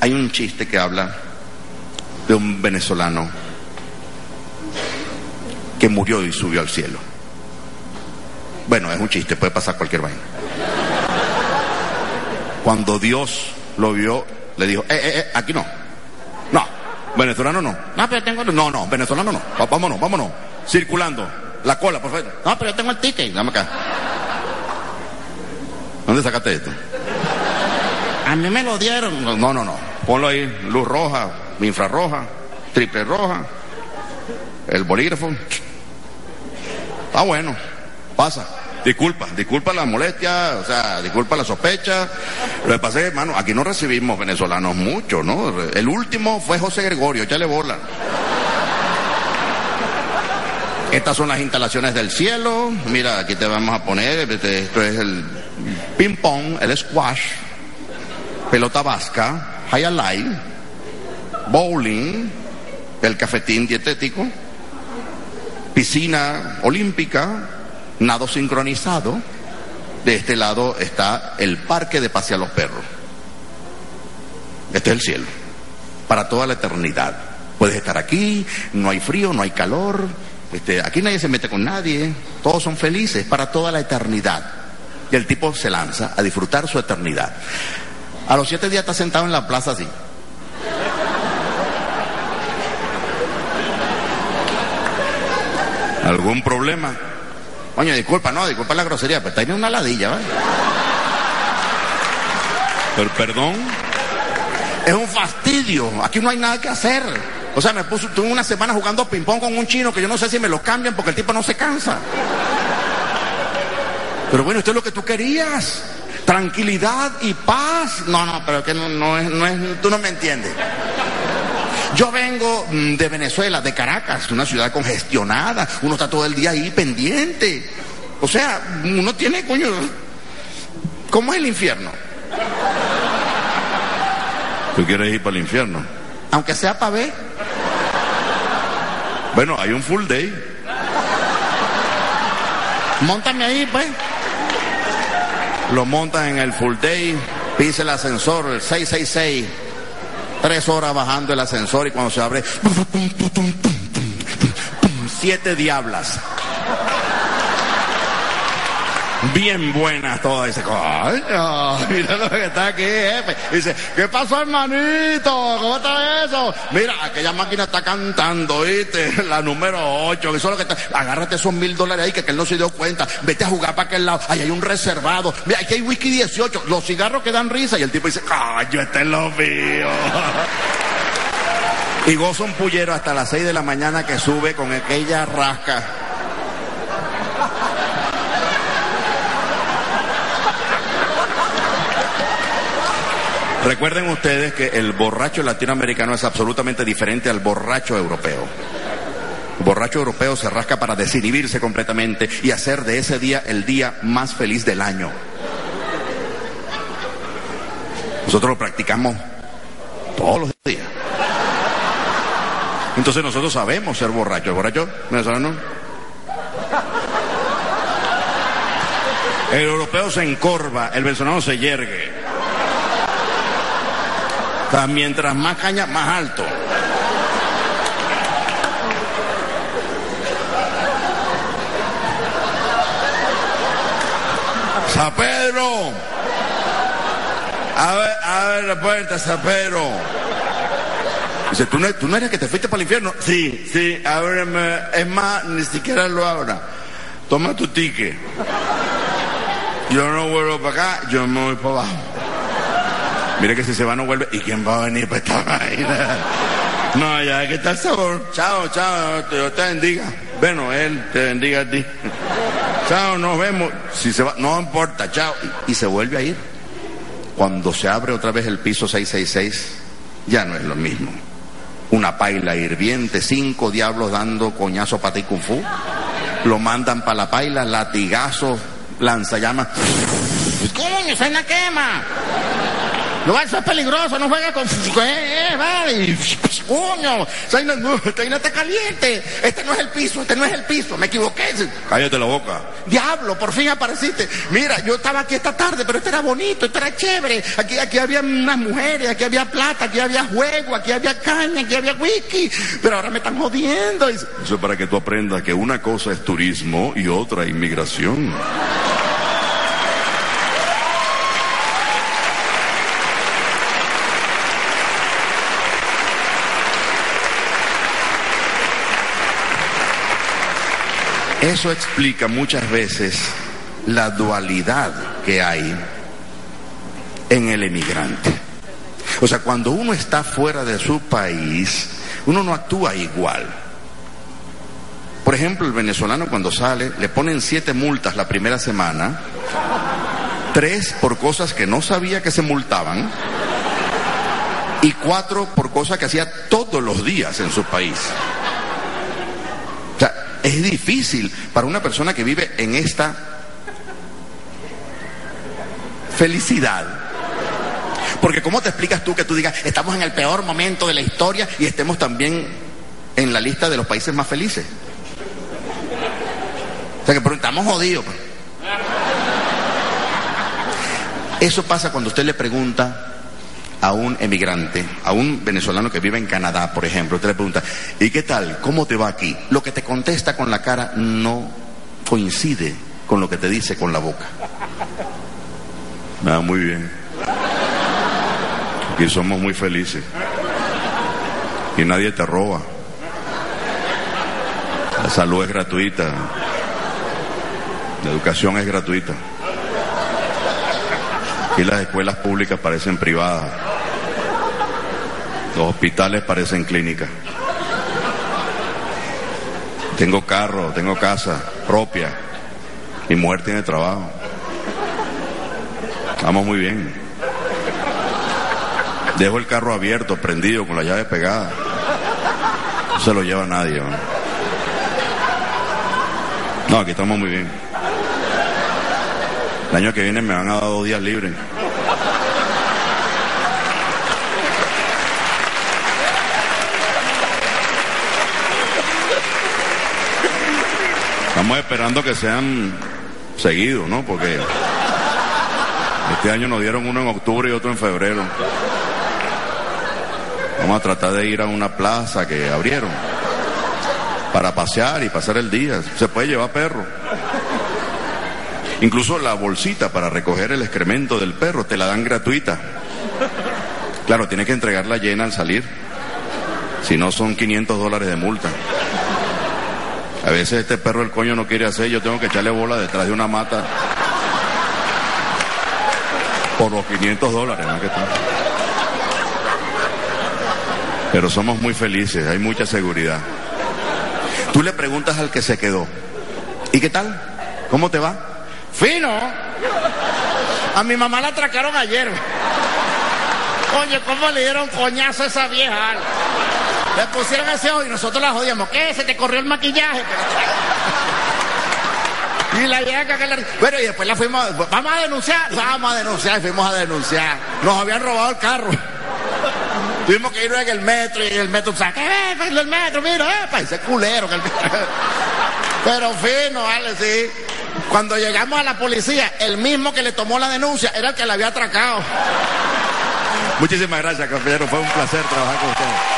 Hay un chiste que habla de un venezolano que murió y subió al cielo. Bueno, es un chiste, puede pasar cualquier vaina. Cuando Dios lo vio, le dijo, eh, eh, eh, aquí no. No, venezolano no. No, pero tengo... No, no, venezolano no. Vámonos, vámonos. Circulando. La cola, por favor. No, pero yo tengo el ticket. Dame acá. ¿Dónde sacaste esto? A mí me lo dieron. No, no, no. Ponlo ahí. Luz roja, infrarroja, triple roja, el bolígrafo. Está bueno. Pasa. Disculpa, disculpa la molestia, o sea, disculpa la sospecha. Lo que pasa es hermano, aquí no recibimos venezolanos mucho, ¿no? El último fue José Gregorio, échale bola. Estas son las instalaciones del cielo. Mira, aquí te vamos a poner, este, esto es el ping pong, el squash, pelota vasca, highlight, bowling, el cafetín dietético, piscina olímpica, nado sincronizado. De este lado está el parque de pasear los perros. Este es el cielo, para toda la eternidad. Puedes estar aquí, no hay frío, no hay calor, este, aquí nadie se mete con nadie, todos son felices para toda la eternidad. Y el tipo se lanza a disfrutar su eternidad. A los siete días está sentado en la plaza así. ¿Algún problema? Coño, disculpa, no, disculpa la grosería, pero está ahí una ladilla, ¿vale? Pero perdón. Es un fastidio. Aquí no hay nada que hacer. O sea, me puso, tuve una semana jugando ping-pong con un chino que yo no sé si me lo cambian porque el tipo no se cansa. Pero bueno, esto es lo que tú querías. Tranquilidad y paz. No, no, pero que no, no es, no es, tú no me entiendes. Yo vengo mm, de Venezuela, de Caracas, una ciudad congestionada. Uno está todo el día ahí pendiente. O sea, uno tiene, coño, ¿cómo es el infierno? ¿Tú quieres ir para el infierno? Aunque sea para ver. Bueno, hay un full day. Móntame ahí, pues. Lo montan en el full day, pisa el ascensor, el 666. Tres horas bajando el ascensor y cuando se abre, siete diablas. Bien buenas todas. Dice, coño, mira lo que está aquí, jefe. Dice, ¿qué pasó, hermanito? ¿Cómo está eso? Mira, aquella máquina está cantando, ¿viste? La número 8, eso es lo que está. Agárrate esos mil dólares ahí que, que él no se dio cuenta. Vete a jugar para aquel lado. Ahí hay un reservado. Mira, aquí hay whisky 18. Los cigarros que dan risa. Y el tipo dice, coño, este es lo mío. Y goza un pullero hasta las 6 de la mañana que sube con aquella rasca. Recuerden ustedes que el borracho latinoamericano es absolutamente diferente al borracho europeo. El borracho europeo se rasca para desinhibirse completamente y hacer de ese día el día más feliz del año. Nosotros lo practicamos todos los días. Entonces nosotros sabemos ser borrachos. ¿El borracho venezolano? El europeo se encorva, el venezolano se yergue. Mientras más caña, más alto. San Pedro. A ver, a ver la puerta, San Pedro. Dice, ¿tú no, ¿tú no eres que te fuiste para el infierno? Sí, sí, ábreme. Es más, ni siquiera lo abra. Toma tu ticket. Yo no vuelvo para acá, yo me voy para abajo. Mire que si se va no vuelve. ¿Y quién va a venir para esta vaina? No, ya que está el sabor. Chao, chao, Dios te bendiga. Bueno, él te bendiga a ti. Chao, nos vemos. Si se va, no importa, chao. Y se vuelve a ir. Cuando se abre otra vez el piso 666, ya no es lo mismo. Una paila hirviente, cinco diablos dando coñazo para ti kung fu. Lo mandan para la paila, latigazo, lanzallamas. ¿Cómo? ¡Se la quema! No, eso es peligroso, no juegue con... Eh, eh, vale. Coño, esta vaina está caliente. Este no es el piso, este no es el piso. Me equivoqué. Cállate la boca. Diablo, por fin apareciste. Mira, yo estaba aquí esta tarde, pero esto era bonito, esto era chévere. Aquí, aquí había unas mujeres, aquí había plata, aquí había juego, aquí había caña, aquí había whisky. Pero ahora me están jodiendo. Eso es para que tú aprendas que una cosa es turismo y otra inmigración. Eso explica muchas veces la dualidad que hay en el emigrante. O sea, cuando uno está fuera de su país, uno no actúa igual. Por ejemplo, el venezolano cuando sale le ponen siete multas la primera semana, tres por cosas que no sabía que se multaban y cuatro por cosas que hacía todos los días en su país. Es difícil para una persona que vive en esta felicidad. Porque ¿cómo te explicas tú que tú digas, estamos en el peor momento de la historia y estemos también en la lista de los países más felices? O sea que pero estamos jodidos. pues. Eso pasa cuando usted le pregunta a un emigrante, a un venezolano que vive en Canadá, por ejemplo, usted le pregunta, ¿y qué tal? ¿Cómo te va aquí? Lo que te contesta con la cara no coincide con lo que te dice con la boca. Ah, muy bien. Aquí somos muy felices. Y nadie te roba. La salud es gratuita. La educación es gratuita. Aquí las escuelas públicas parecen privadas. Los hospitales parecen clínicas. Tengo carro, tengo casa propia. Mi mujer tiene trabajo. Estamos muy bien. Dejo el carro abierto, prendido, con la llave pegada. No se lo lleva nadie. ¿no? No, aquí estamos muy bien. El año que viene me van a dar dos días libres. Estamos esperando que sean seguidos, ¿no? Porque este año nos dieron uno en octubre y otro en febrero. Vamos a tratar de ir a una plaza que abrieron para pasear y pasar el día. Se puede llevar perro. Incluso la bolsita para recoger el excremento del perro te la dan gratuita. Claro, tienes que entregarla llena al salir. Si no, son 500 dólares de multa. A veces este perro el coño no quiere hacer, yo tengo que echarle bola detrás de una mata por los 500 dólares. ¿no? Pero somos muy felices, hay mucha seguridad. Tú le preguntas al que se quedó, ¿y qué tal? ¿Cómo te va? Fino. A mi mamá la atracaron ayer. Oye, ¿cómo le dieron coñazo a esa vieja? Le pusieron ese ojo y nosotros la jodíamos. ¿Qué? Se te corrió el maquillaje. Y la vieja que la... Bueno, y después la fuimos... Vamos a denunciar. Vamos a denunciar. Y fuimos a denunciar. Nos habían robado el carro. Tuvimos que ir en el metro y el metro, ¿qué ves? El metro, mira, epa, ese culero. Que el... Pero fino, vale, sí. Cuando llegamos a la policía, el mismo que le tomó la denuncia era el que la había atracado. Muchísimas gracias, compañero. Fue un placer trabajar con ustedes.